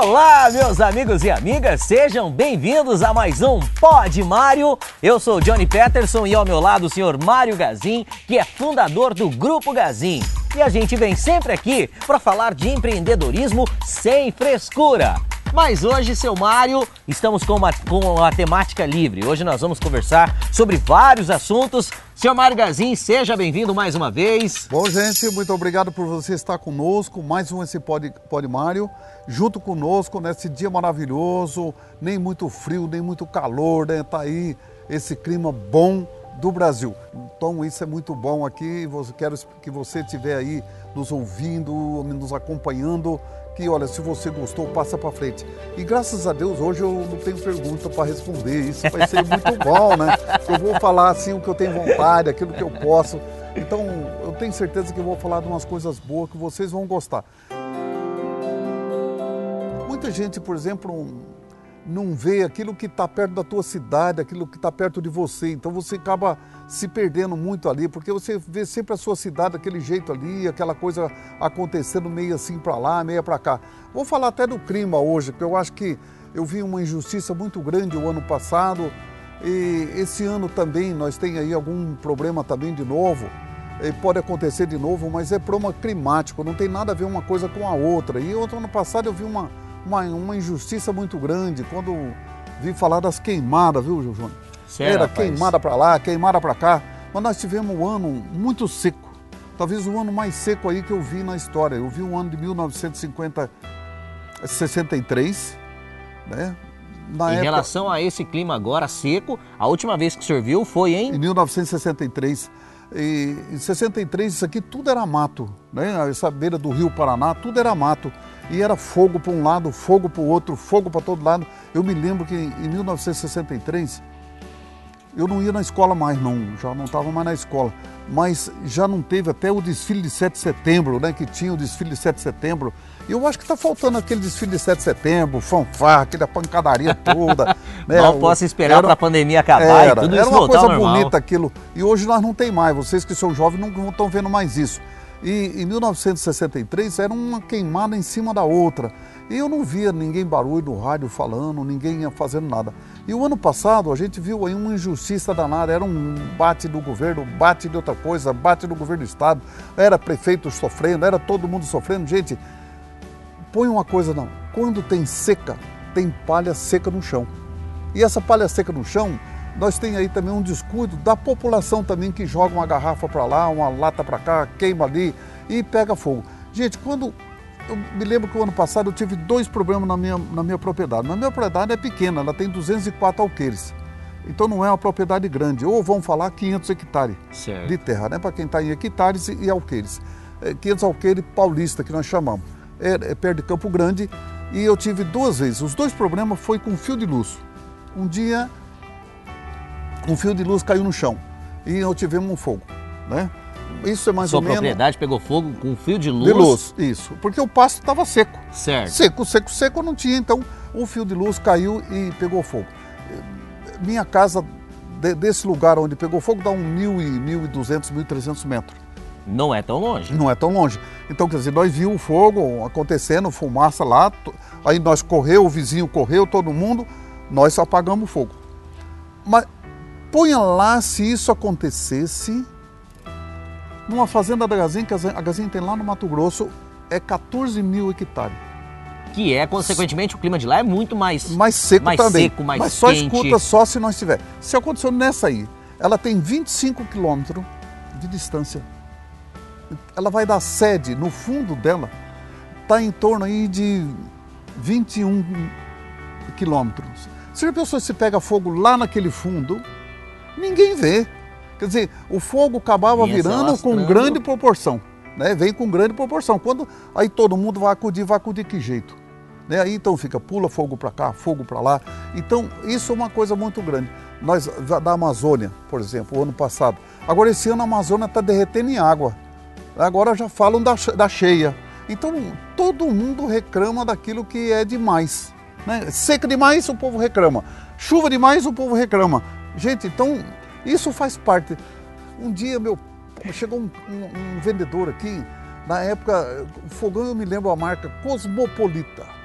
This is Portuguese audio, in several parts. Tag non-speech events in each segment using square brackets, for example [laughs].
Olá, meus amigos e amigas, sejam bem-vindos a mais um Pod Mário. Eu sou Johnny Peterson e ao meu lado o senhor Mário Gazin, que é fundador do Grupo Gazin. E a gente vem sempre aqui para falar de empreendedorismo sem frescura. Mas hoje, seu Mário, estamos com uma, com a temática livre. Hoje nós vamos conversar sobre vários assuntos. Seu Mário Gazin, seja bem-vindo mais uma vez. Bom, gente, muito obrigado por você estar conosco. Mais um esse Pod, Pod Mário, junto conosco nesse dia maravilhoso. Nem muito frio, nem muito calor, né? Tá aí esse clima bom do Brasil. Então isso é muito bom aqui. Quero que você estiver aí nos ouvindo, nos acompanhando que, olha, se você gostou, passa para frente. E graças a Deus, hoje eu não tenho pergunta para responder. Isso vai ser muito [laughs] bom, né? Eu vou falar assim o que eu tenho vontade, aquilo que eu posso. Então, eu tenho certeza que eu vou falar de umas coisas boas que vocês vão gostar. Muita gente, por exemplo, não vê aquilo que está perto da tua cidade, aquilo que está perto de você. Então você acaba se perdendo muito ali, porque você vê sempre a sua cidade daquele jeito ali, aquela coisa acontecendo meio assim para lá, meio para cá. Vou falar até do clima hoje, porque eu acho que eu vi uma injustiça muito grande o ano passado e esse ano também nós tem aí algum problema também de novo. E pode acontecer de novo, mas é problema climático, não tem nada a ver uma coisa com a outra. E outro ano passado eu vi uma uma, uma injustiça muito grande quando vi falar das queimadas, viu, Júnior? Era rapaz. queimada para lá, queimada para cá. Mas nós tivemos um ano muito seco. Talvez o ano mais seco aí que eu vi na história. Eu vi o ano de 1963, né? Na em época... relação a esse clima agora seco, a última vez que o senhor viu foi em... Em 1963. E, em 63 isso aqui tudo era mato, né? Essa beira do rio Paraná, tudo era mato e era fogo para um lado, fogo para o outro, fogo para todo lado. Eu me lembro que em 1963 eu não ia na escola mais, não, já não estava mais na escola, mas já não teve até o desfile de 7 de setembro, né? Que tinha o desfile de 7 de setembro. E eu acho que está faltando aquele desfile de 7 de setembro, fanfarra, aquela pancadaria toda. [laughs] né? Mal posso esperar para a pandemia acabar era, e tudo era isso uma coisa normal. bonita aquilo. E hoje nós não tem mais, vocês que são jovens não estão vendo mais isso. E em 1963 era uma queimada em cima da outra. E eu não via ninguém barulho no rádio falando, ninguém fazendo nada. E o ano passado a gente viu aí uma injustiça danada, era um bate do governo, bate de outra coisa, bate do governo do estado, era prefeito sofrendo, era todo mundo sofrendo. Gente, põe uma coisa não, quando tem seca, tem palha seca no chão. E essa palha seca no chão nós tem aí também um descuido da população também que joga uma garrafa para lá, uma lata para cá, queima ali e pega fogo. Gente, quando eu me lembro que o ano passado eu tive dois problemas na minha, na minha propriedade. Na minha propriedade é pequena, ela tem 204 alqueires. Então não é uma propriedade grande, ou vamos falar 500 hectares certo. de terra, né? Para quem está em hectares e alqueires. É 500 alqueires paulista, que nós chamamos. É, é perto de Campo Grande e eu tive duas vezes. Os dois problemas foi com fio de luz. Um dia um fio de luz caiu no chão e nós tivemos um fogo, né? Isso é mais Sua ou menos... Sua propriedade pegou fogo com um fio de luz? De luz, isso. Porque o pasto estava seco. Certo. Seco, seco, seco não tinha, então o fio de luz caiu e pegou fogo. Minha casa, de, desse lugar onde pegou fogo, dá um mil e, mil e duzentos, mil e trezentos metros. Não é tão longe. Não é tão longe. Então, quer dizer, nós vimos o fogo acontecendo, fumaça lá, aí nós correu, o vizinho correu, todo mundo, nós apagamos o fogo. Mas Ponha lá se isso acontecesse numa fazenda da Gazinha, que a Gazinha tem lá no Mato Grosso, é 14 mil hectares. Que é, consequentemente, o clima de lá é muito mais, mais seco mais também. Seco, mais Mas só quente. escuta só se nós tiver. Se aconteceu nessa aí, ela tem 25 quilômetros de distância. Ela vai dar sede no fundo dela, está em torno aí de 21 quilômetros. Se a pessoa se pega fogo lá naquele fundo, Ninguém vê. Quer dizer, o fogo acabava virando com grande proporção. Né? Vem com grande proporção. Quando aí todo mundo vai acudir, vai acudir que jeito? Né? Aí então fica, pula fogo para cá, fogo para lá. Então, isso é uma coisa muito grande. Nós, da Amazônia, por exemplo, o ano passado. Agora, esse ano a Amazônia está derretendo em água. Agora já falam da, da cheia. Então, todo mundo reclama daquilo que é demais. Né? Seca demais, o povo reclama. Chuva demais, o povo reclama. Gente, então isso faz parte. Um dia, meu, chegou um, um, um vendedor aqui, na época, o fogão eu me lembro a marca Cosmopolita.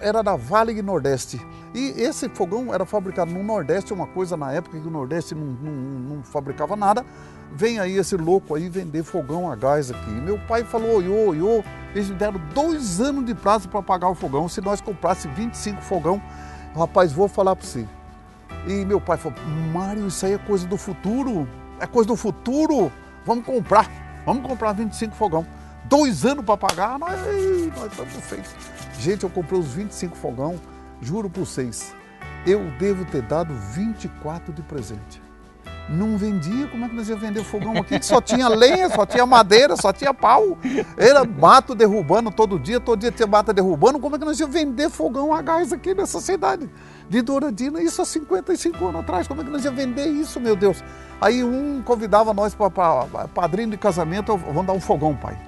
Era da Vale Nordeste. E esse fogão era fabricado no Nordeste, uma coisa na época que o Nordeste não, não, não fabricava nada. Vem aí esse louco aí vender fogão a gás aqui. Meu pai falou, oi, oi, eles me deram dois anos de prazo para pagar o fogão. Se nós comprássemos 25 fogão, rapaz, vou falar para você. E meu pai falou, Mário, isso aí é coisa do futuro. É coisa do futuro. Vamos comprar. Vamos comprar 25 fogão. Dois anos para pagar, nós, estamos feitos. Gente, eu comprei os 25 fogão, juro por vocês, eu devo ter dado 24 de presente. Não vendia, como é que nós ia vender fogão aqui? Que só tinha lenha, só tinha madeira, só tinha pau. Era mato derrubando todo dia, todo dia tinha mata derrubando. Como é que nós ia vender fogão a gás aqui nessa cidade de Douradina? Isso há 55 anos atrás. Como é que nós ia vender isso, meu Deus? Aí um convidava nós para padrinho de casamento, vamos dar um fogão, pai.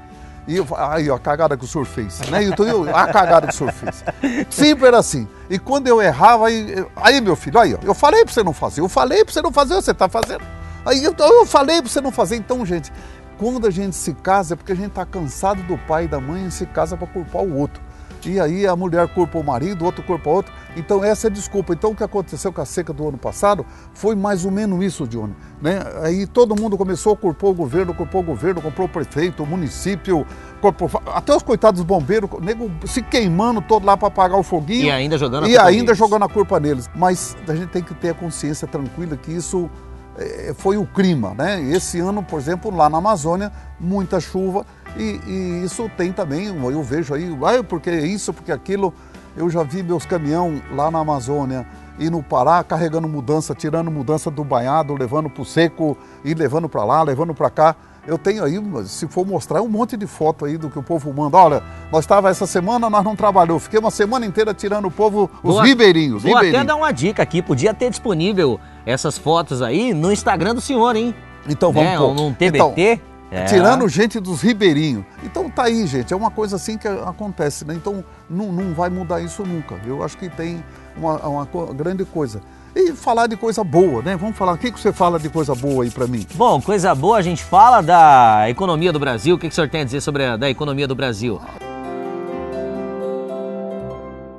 E eu, aí, ó, a cagada que o senhor fez. Né? Então, eu, a cagada que o senhor fez. Sempre era assim. E quando eu errava, aí, aí meu filho, aí, ó, eu falei para você não fazer, eu falei para você não fazer, você está fazendo. Aí eu, eu falei para você não fazer. Então, gente, quando a gente se casa é porque a gente está cansado do pai e da mãe e se casa para culpar o outro. E aí a mulher culpa o marido, o outro culpa o outro. Então essa é a desculpa. Então o que aconteceu com a seca do ano passado foi mais ou menos isso, Johnny. Né? Aí todo mundo começou a culpar o governo, culpou o governo, comprou o prefeito, o município, culpou, até os coitados bombeiros, nego se queimando todo lá para apagar o foguinho. E ainda jogando a E ainda neles. jogando a culpa neles. Mas a gente tem que ter a consciência tranquila que isso é, foi o clima, né? Esse ano, por exemplo, lá na Amazônia, muita chuva e, e, isso tem também, eu vejo aí, ah, porque isso, porque aquilo. Eu já vi meus caminhão lá na Amazônia e no Pará carregando mudança, tirando mudança do banhado, levando para o seco e levando para lá, levando para cá. Eu tenho aí, se for mostrar, um monte de foto aí do que o povo manda. Olha, nós estava essa semana, nós não trabalhou. Fiquei uma semana inteira tirando o povo, os vou, ribeirinhos. Vou ribeirinhos. até dar uma dica aqui, podia ter disponível essas fotos aí no Instagram do senhor, hein? Então vamos é, pôr. Num TBT. Então, é. Tirando gente dos ribeirinhos. Então tá aí, gente. É uma coisa assim que acontece, né? Então não, não vai mudar isso nunca. Eu acho que tem uma, uma grande coisa. E falar de coisa boa, né? Vamos falar, o que, que você fala de coisa boa aí para mim? Bom, coisa boa, a gente fala da economia do Brasil. O que, que o senhor tem a dizer sobre a da economia do Brasil?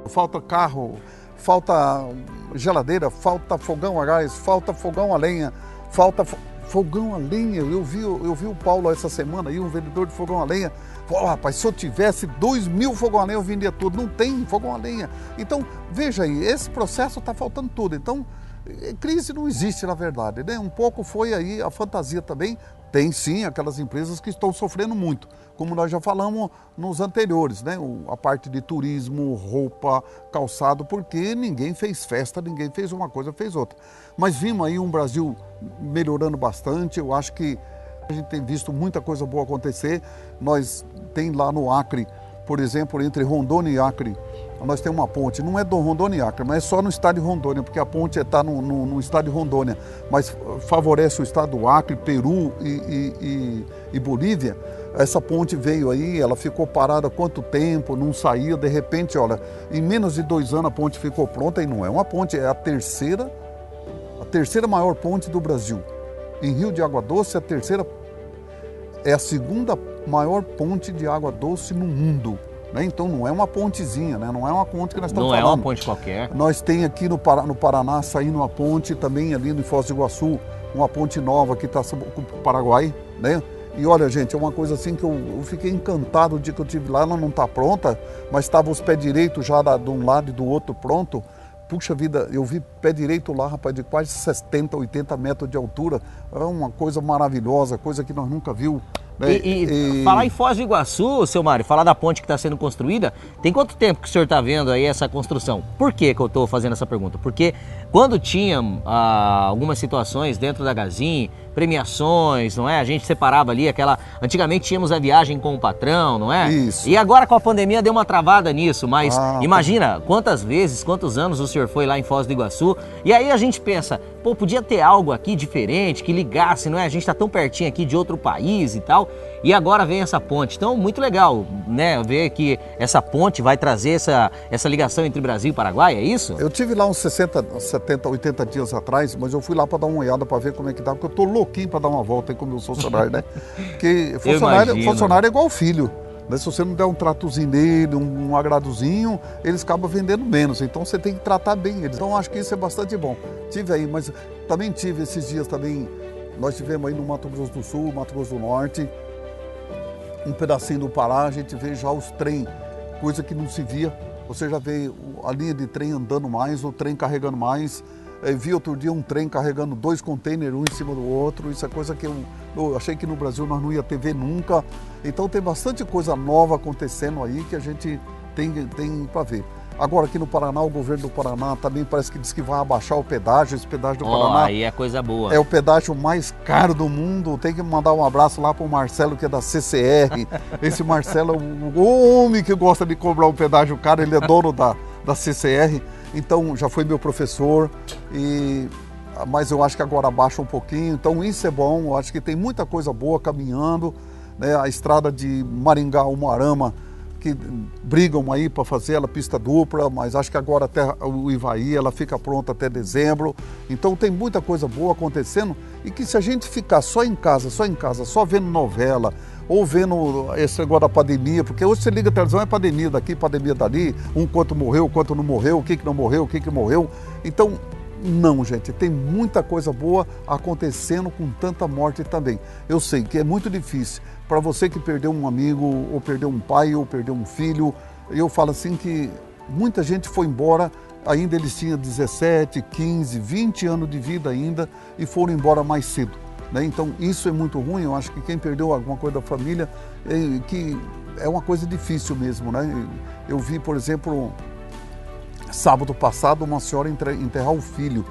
Falta carro, falta geladeira, falta fogão a gás, falta fogão a lenha, falta fogão a lenha. Eu vi, eu vi o Paulo essa semana aí, um vendedor de fogão a lenha. Pô, rapaz, se eu tivesse dois mil fogão a lenha, eu vendia tudo. Não tem fogão a lenha. Então, veja aí, esse processo está faltando tudo. Então, eh, crise não existe, na verdade. Né? Um pouco foi aí a fantasia também. Tem sim aquelas empresas que estão sofrendo muito, como nós já falamos nos anteriores, né? A parte de turismo, roupa, calçado, porque ninguém fez festa, ninguém fez uma coisa, fez outra. Mas vimos aí um Brasil melhorando bastante. Eu acho que a gente tem visto muita coisa boa acontecer. Nós tem lá no Acre, por exemplo, entre Rondônia e Acre, nós temos uma ponte. Não é do Rondônia e Acre, mas é só no estado de Rondônia, porque a ponte está no, no, no, estado de Rondônia, mas favorece o estado do Acre, Peru e, e, e, e Bolívia. Essa ponte veio aí, ela ficou parada quanto tempo, não saía, de repente, olha, em menos de dois anos a ponte ficou pronta e não é uma ponte, é a terceira terceira maior ponte do Brasil. Em Rio de Água Doce, a terceira é a segunda maior ponte de água doce no mundo. Né? Então não é uma pontezinha, né? não é uma ponte que nós estamos não falando. Não é uma ponte qualquer. Nós tem aqui no, Paraná, no Paraná saindo uma ponte também ali no Foz do Iguaçu, uma ponte nova que está com o Paraguai, né? E olha, gente, é uma coisa assim que eu, eu, fiquei encantado o dia que eu tive lá, ela não está pronta, mas estava os pés direitos já da, de um lado e do outro pronto. Puxa vida, eu vi pé direito lá, rapaz, de quase 70, 80 metros de altura. É uma coisa maravilhosa, coisa que nós nunca viu. E, e, e, falar em Foz do Iguaçu, seu Mário, falar da ponte que está sendo construída, tem quanto tempo que o senhor está vendo aí essa construção? Por que, que eu estou fazendo essa pergunta? Porque quando tinha ah, algumas situações dentro da Gazin, premiações, não é? A gente separava ali aquela. Antigamente tínhamos a viagem com o patrão, não é? Isso. E agora com a pandemia deu uma travada nisso, mas ah, imagina quantas vezes, quantos anos o senhor foi lá em Foz do Iguaçu. E aí a gente pensa, pô, podia ter algo aqui diferente, que ligasse, não é? A gente está tão pertinho aqui de outro país e tal. E agora vem essa ponte. Então, muito legal, né? Ver que essa ponte vai trazer essa, essa ligação entre Brasil e Paraguai, é isso? Eu tive lá uns 60, 70, 80 dias atrás, mas eu fui lá para dar uma olhada para ver como é que tá, porque eu tô louquinho para dar uma volta aí com meus funcionários, né? [laughs] Porque funcionário, funcionário é igual filho. Né? Se você não der um tratozinho nele, um, um agradozinho, eles acabam vendendo menos. Então você tem que tratar bem eles. Então acho que isso é bastante bom. Tive aí, mas também tive esses dias também. Nós tivemos aí no Mato Grosso do Sul, Mato Grosso do Norte, um pedacinho do Pará, a gente vê já os trem, coisa que não se via. Você já vê a linha de trem andando mais, o trem carregando mais. Eu vi outro dia um trem carregando dois containers, um em cima do outro. Isso é coisa que eu, eu achei que no Brasil nós não ia ter ver nunca. Então tem bastante coisa nova acontecendo aí que a gente tem, tem para ver. Agora aqui no Paraná, o governo do Paraná também parece que diz que vai abaixar o pedágio, esse pedágio do oh, Paraná. Aí é coisa boa. É o pedágio mais caro do mundo. Tem que mandar um abraço lá pro Marcelo, que é da CCR. [laughs] Esse Marcelo é o homem que gosta de cobrar um pedágio caro, ele é dono da, da CCR. Então já foi meu professor e mas eu acho que agora abaixa um pouquinho. Então isso é bom. Eu acho que tem muita coisa boa caminhando. Né? A estrada de Maringá ao Moarama que brigam aí para fazer ela pista dupla, mas acho que agora até o Ivaí ela fica pronta até dezembro. Então tem muita coisa boa acontecendo e que se a gente ficar só em casa, só em casa, só vendo novela ou vendo esse negócio da pandemia, porque hoje você liga a televisão é pandemia daqui, pandemia dali, um quanto morreu, quanto não morreu, o que, que não morreu, o que, que morreu. Então não, gente, tem muita coisa boa acontecendo com tanta morte também. Eu sei que é muito difícil para você que perdeu um amigo, ou perdeu um pai, ou perdeu um filho. Eu falo assim que muita gente foi embora, ainda eles tinham 17, 15, 20 anos de vida ainda e foram embora mais cedo. Né? Então isso é muito ruim. Eu acho que quem perdeu alguma coisa da família, é, que é uma coisa difícil mesmo. Né? Eu vi, por exemplo, sábado passado, uma senhora enterrar o filho.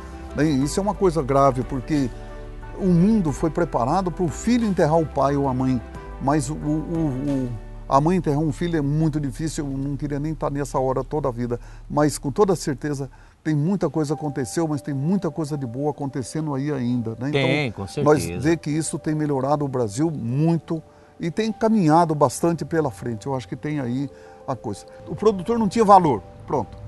Isso é uma coisa grave, porque o mundo foi preparado para o filho enterrar o pai ou a mãe, mas o, o, o, a mãe enterrar um filho é muito difícil, eu não queria nem estar nessa hora toda a vida, mas com toda certeza tem muita coisa aconteceu, mas tem muita coisa de boa acontecendo aí ainda. Né? Tem, então, com certeza. Nós vê que isso tem melhorado o Brasil muito e tem caminhado bastante pela frente. Eu acho que tem aí a coisa. O produtor não tinha valor, pronto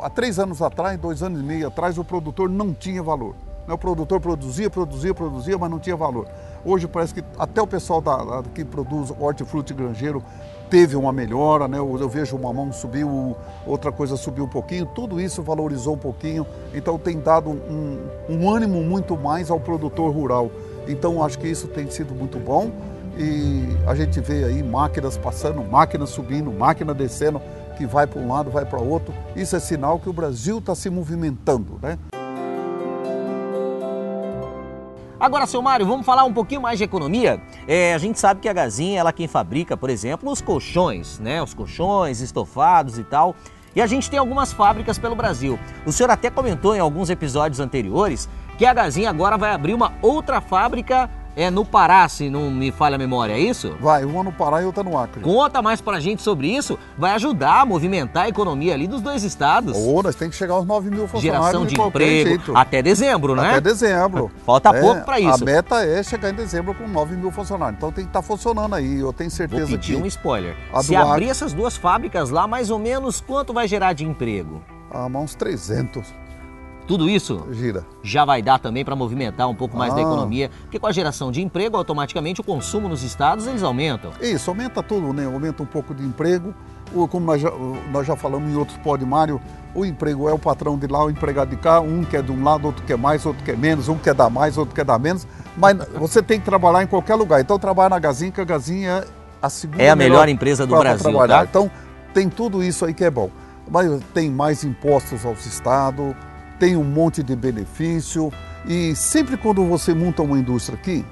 há três anos atrás, dois anos e meio atrás, o produtor não tinha valor. Né, o produtor produzia, produzia, produzia, mas não tinha valor. Hoje parece que até o pessoal da, que produz hortifruti granjeiro teve uma melhora, né? Eu, vejo o mamão subiu, outra coisa subiu um pouquinho, tudo isso valorizou um pouquinho, então tem dado um, um ânimo muito mais ao produtor rural. Então acho que isso tem sido muito bom e a gente vê aí máquinas passando, máquinas subindo, máquina descendo que vai para um lado, vai para outro. Isso é sinal que o Brasil está se movimentando, né? Agora, seu Mário, vamos falar um pouquinho mais de economia? É, a gente sabe que a Gazinha, ela é quem fabrica, por exemplo, os colchões, né? Os colchões, estofados e tal. E a gente tem algumas fábricas pelo Brasil. O senhor até comentou em alguns episódios anteriores que a Gazinha agora vai abrir uma outra fábrica é no Pará, se não me falha a memória, é isso? Vai, uma no Pará e outra no Acre. Conta mais pra gente sobre isso, vai ajudar a movimentar a economia ali dos dois estados. Ô, nós tem que chegar aos 9 mil funcionários Geração de, de emprego, jeito. até dezembro, né? Até dezembro. Falta é, pouco para isso. A meta é chegar em dezembro com 9 mil funcionários, então tem que estar tá funcionando aí, eu tenho certeza Vou pedir que... um spoiler. Se abrir Acre... essas duas fábricas lá, mais ou menos, quanto vai gerar de emprego? Ah, uns 300. Tudo isso Gira. já vai dar também para movimentar um pouco mais ah. da economia, porque com a geração de emprego, automaticamente o consumo nos estados eles aumentam. Isso, aumenta tudo, né? Aumenta um pouco de emprego. Como nós já, nós já falamos em outros pódios, Mário, o emprego é o patrão de lá, o empregado de cá, um quer de um lado, outro quer mais, outro quer menos, um quer dar mais, outro quer dar menos, mas você tem que trabalhar em qualquer lugar. Então trabalha na Gazinha, que a Gazinha é a segunda É a melhor, melhor empresa do Brasil, trabalhar. Tá? Então tem tudo isso aí que é bom. Mas tem mais impostos aos estados, tem um monte de benefício e sempre quando você monta uma indústria aqui,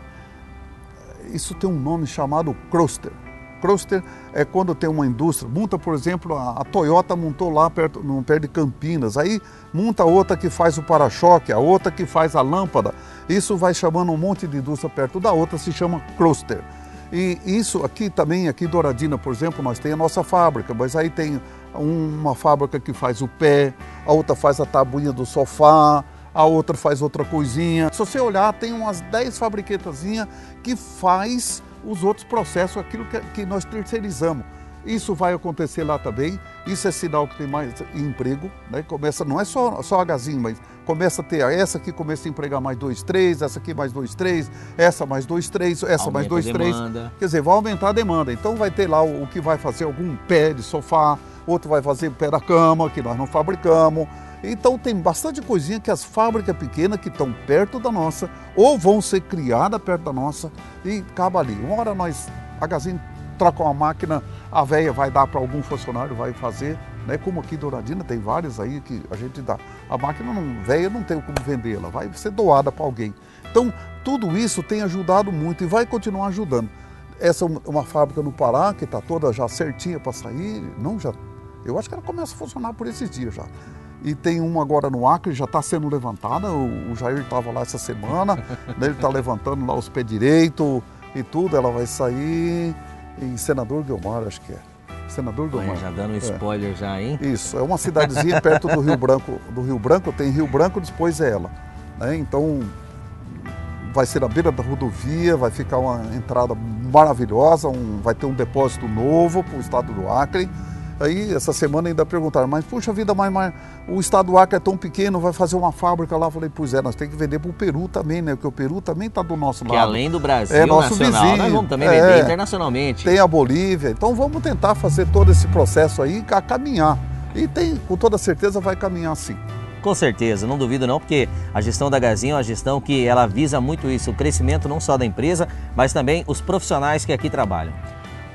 isso tem um nome chamado cluster. Cluster é quando tem uma indústria, monta, por exemplo, a, a Toyota montou lá perto, perto de Campinas, aí monta outra que faz o para-choque, a outra que faz a lâmpada. Isso vai chamando um monte de indústria perto da outra, se chama cluster. E isso aqui também, aqui em Douradina, por exemplo, nós tem a nossa fábrica, mas aí tem uma fábrica que faz o pé, a outra faz a tabuinha do sofá, a outra faz outra coisinha. Se você olhar, tem umas 10 fabriquetazinhas que faz os outros processos, aquilo que, que nós terceirizamos. Isso vai acontecer lá também. Isso é sinal que tem mais emprego, né? Começa, não é só, só a Gazin, mas começa a ter, essa aqui começa a empregar mais dois, três, essa aqui mais dois, três, essa mais dois, três, essa Aumenta mais dois, a três. demanda. Quer dizer, vai aumentar a demanda. Então vai ter lá o, o que vai fazer algum pé de sofá, outro vai fazer pé da cama, que nós não fabricamos. Então tem bastante coisinha que as fábricas pequenas que estão perto da nossa, ou vão ser criadas perto da nossa, e acaba ali. Uma hora nós, a Gazin troca uma máquina, a véia vai dar para algum funcionário, vai fazer, né? Como aqui em Douradina tem várias aí que a gente dá. A máquina não, véia não tem como vender, ela vai ser doada para alguém. Então, tudo isso tem ajudado muito e vai continuar ajudando. Essa é uma fábrica no Pará, que está toda já certinha para sair, não já. Eu acho que ela começa a funcionar por esses dias já. E tem uma agora no Acre, já está sendo levantada. O, o Jair estava lá essa semana, [laughs] né, ele está levantando lá os pés direito e tudo. Ela vai sair em Senador Guilmar, acho que é. Senador Olha, Guilmar. já dando um spoiler já, hein? Isso, é uma cidadezinha perto do Rio Branco. Do Rio Branco tem Rio Branco, depois é ela. né? Então vai ser na beira da rodovia, vai ficar uma entrada maravilhosa, um- vai ter um depósito novo para o estado do Acre. Aí essa semana ainda perguntaram, mas puxa vida, mas, mas o estado do Acre é tão pequeno, vai fazer uma fábrica lá. Eu falei, pois é, nós temos que vender para o Peru também, né? Porque o Peru também está do nosso Que lado. além do Brasil É nosso nacional, nós vizinho. vamos também É. vender internacionalmente. Tem a Bolívia, então vamos tentar fazer todo esse processo aí, a caminhar. E tem, com toda certeza vai caminhar sim. Com certeza, não duvido não, porque a gestão da Gazinha é uma gestão que ela visa muito isso, o crescimento não só da empresa, mas também os profissionais que aqui trabalham.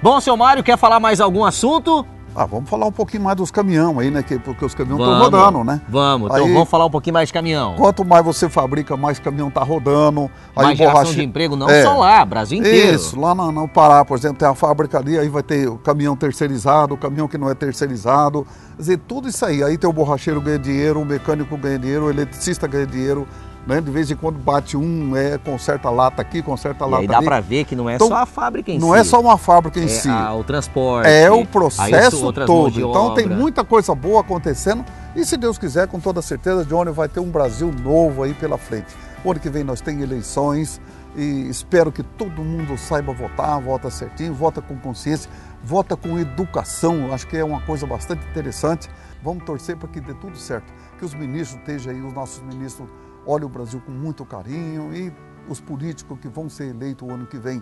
Bom, seu Mário, quer falar mais algum assunto? Ah, vamos falar um pouquinho mais dos caminhões aí, né? que- Porque os caminhões estão rodando, né? Vamos, então Aí- vamos falar um pouquinho mais de caminhão. Quanto mais você fabrica, mais caminhão tá rodando. Aí mais borrache- de emprego, não É. só lá, Brasil inteiro. Isso, lá no, no Pará, por exemplo, tem a fábrica ali, aí vai ter o caminhão terceirizado, o caminhão que não é terceirizado. Quer dizer, tudo isso aí. Aí tem o borracheiro ganha dinheiro, o mecânico ganha dinheiro, o eletricista ganha dinheiro. Né? De vez em quando bate um, é, conserta a lata aqui, conserta a E lata aí dá ali. pra ver que não é Então, só a fábrica em Não si. é só uma fábrica em é si. a- o transporte. É o processo todo. Então tem muita coisa boa acontecendo. E se Deus quiser, com toda certeza, Johnny vai ter um Brasil novo aí pela frente. O ano que vem nós temos eleições e espero que todo mundo saiba votar, vota certinho, vota com consciência, vota com educação. Acho que é uma coisa bastante interessante. Vamos torcer para que dê tudo certo. Que os ministros estejam aí, os nossos ministros olhem o Brasil com muito carinho e os políticos que vão ser eleitos o ano que vem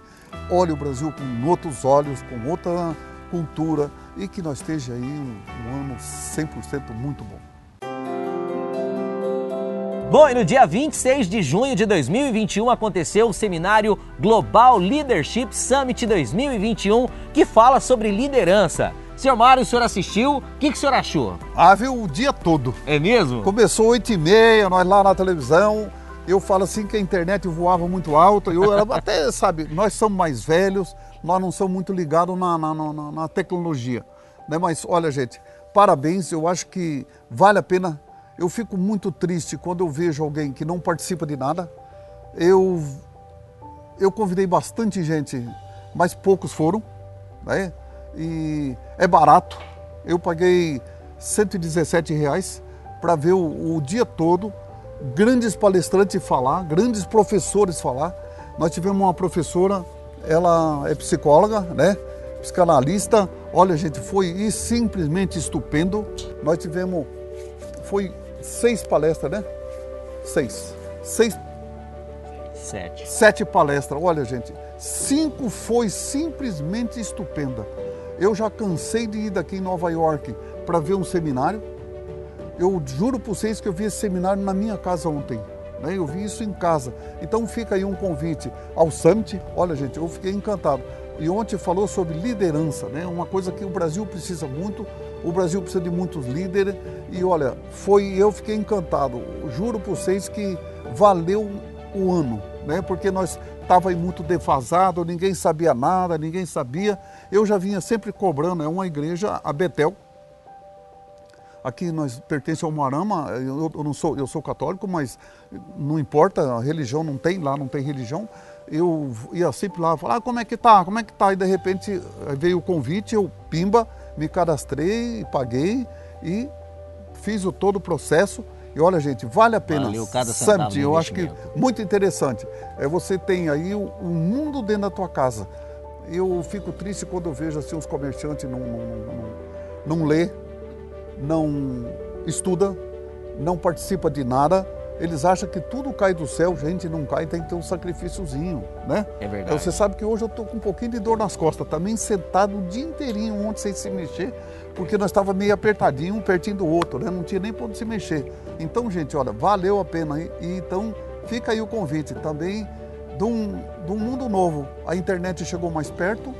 olhem o Brasil com outros olhos, com outra cultura e que nós esteja aí um, um ano 100% muito bom. Bom, e no dia 26 de junho de 2021 aconteceu o seminário Global Leadership Summit 2021, que fala sobre liderança. Senhor Mário, o senhor assistiu? O que, que o senhor achou? Ah, viu o dia todo. É mesmo? Começou 8 e meia, nós lá na televisão. Eu falo assim que a internet voava muito alto. Eu até, [laughs] sabe, nós somos mais velhos, nós não somos muito ligados na, na, na- na tecnologia. Né? Mas olha, gente, parabéns. Eu acho que vale a pena. Eu fico muito triste quando eu vejo alguém que não participa de nada. Eu, eu convidei bastante gente, mas poucos foram. Né? E é barato. Eu paguei 117 reais para ver o, o dia todo grandes palestrantes falar, grandes professores falar. Nós tivemos uma professora, ela é psicóloga, né? Psicanalista. Olha, gente, foi simplesmente estupendo. Nós tivemos, foi seis palestras, né? Seis. Seis Sete. sete palestras. Olha, gente, cinco foi simplesmente estupenda. Eu já cansei de ir daqui em Nova York para ver um seminário. Eu juro para vocês que eu vi esse seminário na minha casa ontem. né? Eu vi isso em casa. Então fica aí um convite ao Summit. Olha, gente, eu fiquei encantado. E ontem falou sobre liderança, né? Uma coisa que o Brasil precisa muito. O Brasil precisa de muitos líderes. E olha, foi eu fiquei encantado. Juro para vocês que valeu o ano, né? Porque nós estava muito defasado, ninguém sabia nada, ninguém sabia. Eu já vinha sempre cobrando, é uma igreja, a Betel. Aqui nós pertencemos ao Moarama, eu, eu não sou, eu sou católico, mas não importa, a religião não tem, lá não tem religião. Eu ia sempre lá falar, ah, como é que tá? Como é que tá? E de repente eh, veio o convite, eu pimba, me cadastrei, paguei e fiz o todo o processo. E olha, gente, vale a pena. Valeu cada Summit, eu acho que [laughs] muito interessante. É, você tem aí o, o mundo dentro da tua casa. eu fico triste quando eu vejo assim os comerciantes não, não, não, não lê, não estuda, não participa de nada. Eles acham que tudo cai do céu, gente, não cai, tem que ter um sacrifíciozinho, né? É verdade. Você sabe que hoje eu tô com um pouquinho de dor nas costas, também sentado o dia inteirinho ontem sem se mexer, porque nós estava meio apertadinho, um pertinho do outro, né? Não tinha nem para onde se mexer. Então, gente, olha, valeu a pena. E, então fica aí o convite também de um, de um mundo novo. A internet chegou mais perto.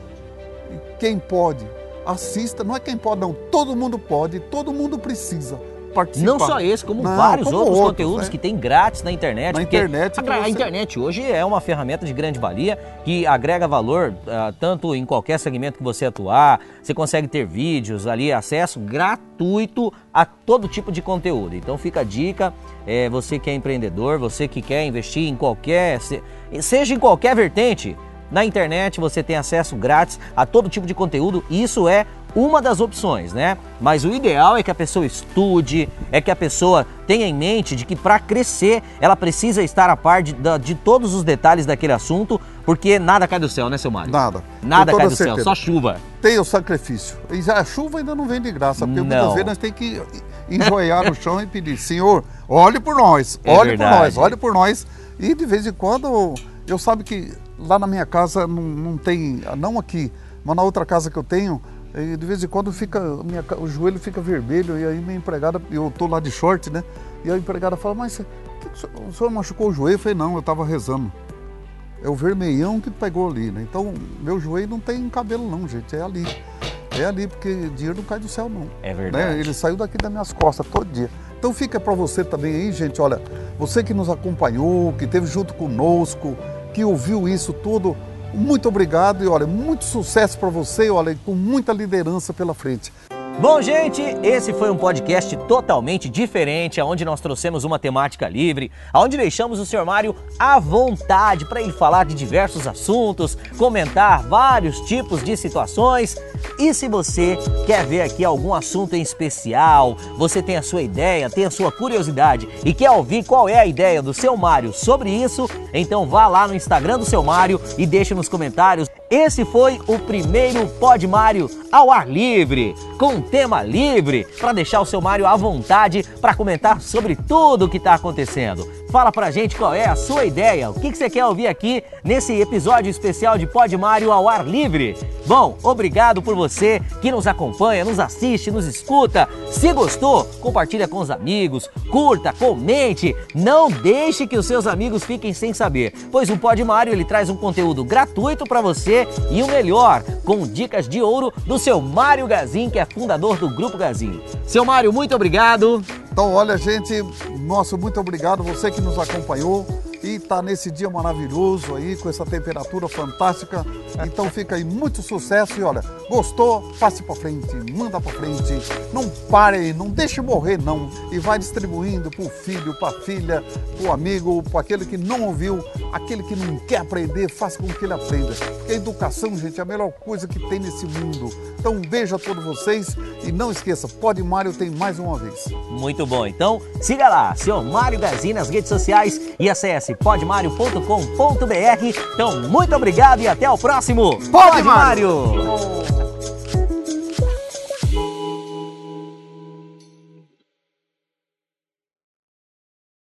Quem pode, assista. Não é quem pode, não. Todo mundo pode, todo mundo precisa participar. Não só esse, como Não, vários como outros, outros, conteúdos né? que tem grátis na internet. Na internet A, a internet hoje é uma ferramenta de grande valia que agrega valor ah, tanto em qualquer segmento que você atuar. Você consegue ter vídeos ali, acesso gratuito a todo tipo de conteúdo. Então fica a dica, é, você que é empreendedor, você que quer investir em qualquer, se- seja em qualquer vertente, na internet você tem acesso grátis a todo tipo de conteúdo. e Isso é uma das opções, né? Mas o ideal é que a pessoa estude, é que a pessoa tenha em mente de que para crescer ela precisa estar a par de, de todos os detalhes daquele assunto, porque nada cai do céu, né, seu Mário? Nada. Nada cai do céu, certeza. só chuva. Tem o sacrifício. E a chuva ainda não vem de graça, porque muitas Não. vezes nós temos que enjoiar no chão e pedir, Senhor, olhe por nós, É olhe verdade. por nós, olhe por nós. E de vez em quando, eu sabe que lá na minha casa não, não tem, não aqui, mas na outra casa que eu tenho, de vez em quando fica, minha o joelho fica vermelho e aí minha empregada, eu tô lá de short, né? E a empregada fala, mas que que o senhor- o senhor machucou o joelho? Eu falei, não, eu estava rezando. É o vermelhão que pegou ali, né? Então, meu joelho não tem cabelo não, gente, é ali. É ali, porque dinheiro não cai do céu não. É verdade. Né? Ele saiu daqui das minhas costas todo dia. Então fica para você também aí, gente, olha, você que nos acompanhou, que esteve junto conosco, que ouviu isso tudo, muito obrigado e olha, muito sucesso para você, olha, com muita liderança pela frente. Bom, gente, esse foi um podcast totalmente diferente, onde nós trouxemos uma temática livre, onde deixamos o Sr. Mário à vontade para ele falar de diversos assuntos, comentar vários tipos de situações. E se você quer ver aqui algum assunto em especial, você tem a sua ideia, tem a sua curiosidade e quer ouvir qual é a ideia do seu Mário sobre isso, então vá lá no Instagram do seu Mário e deixe nos comentários. Esse foi o primeiro Pod Mário ao ar livre, com tema livre, para deixar o seu Mário à vontade para comentar sobre tudo o que está acontecendo. Fala pra gente qual é a sua ideia, o que, que você quer ouvir aqui nesse episódio especial de Pod Mário ao ar livre. Bom, obrigado por você que nos acompanha, nos assiste, nos escuta. Se gostou, compartilha com os amigos, curta, comente. Não deixe que os seus amigos fiquem sem saber, pois o Pod Mário ele traz um conteúdo gratuito para você e o melhor, com dicas de ouro do seu Mário Gazin, que é fundador do Grupo Gazin. Seu Mário, muito obrigado. Então, olha, gente, nosso muito obrigado você que nos acompanhou e está nesse dia maravilhoso aí, com essa temperatura fantástica. Então fica aí muito sucesso e olha, gostou? Passe para frente, manda para frente, não pare, não deixe morrer não e vai distribuindo para o filho, para a filha, para o amigo, para aquele que não ouviu, aquele que não quer aprender, faça com que ele aprenda. Porque a educação, gente, é a melhor coisa que tem nesse mundo. Então um beijo a todos vocês e não esqueça, Pode Mário tem mais uma vez. Muito bom. Então, siga lá, seu Mário Gazin nas redes sociais e acesse podmario.com.br. Então, muito obrigado e até o próximo Pode, Mário.